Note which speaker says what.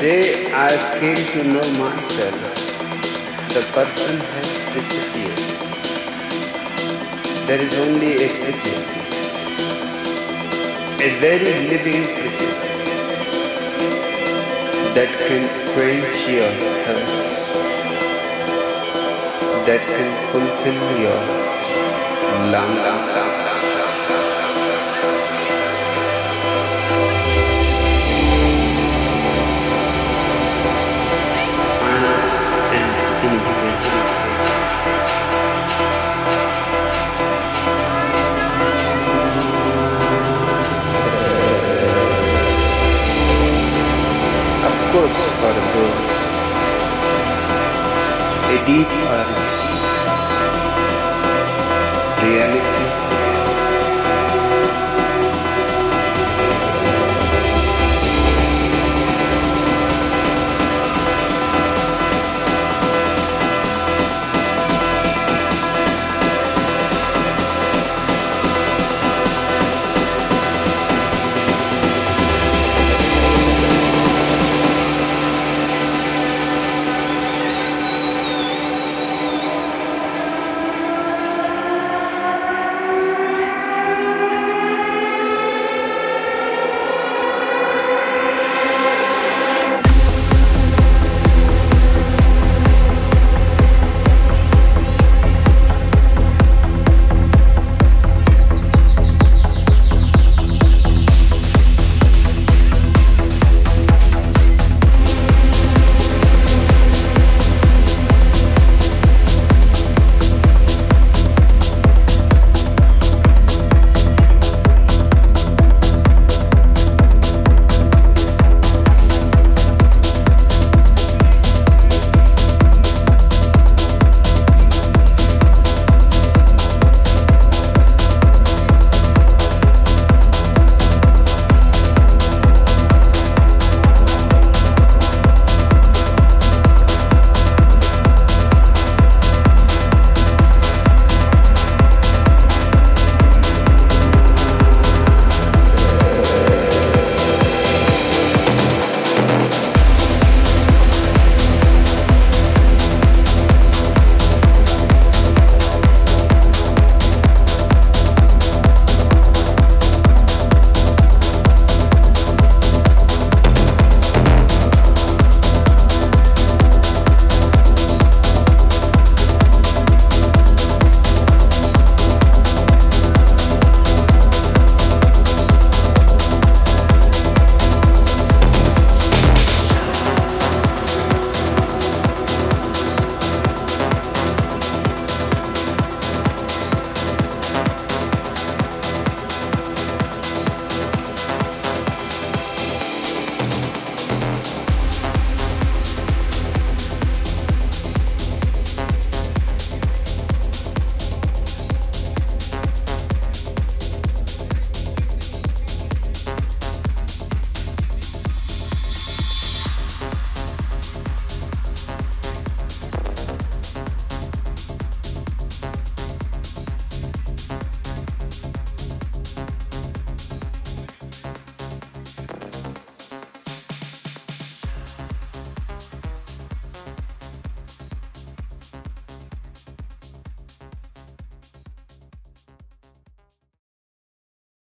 Speaker 1: day I came to know myself, the person has disappeared. There is only a a very living prejudice that can quench your thirst, that can fulfill your longing. For a bird, a deep earth, reality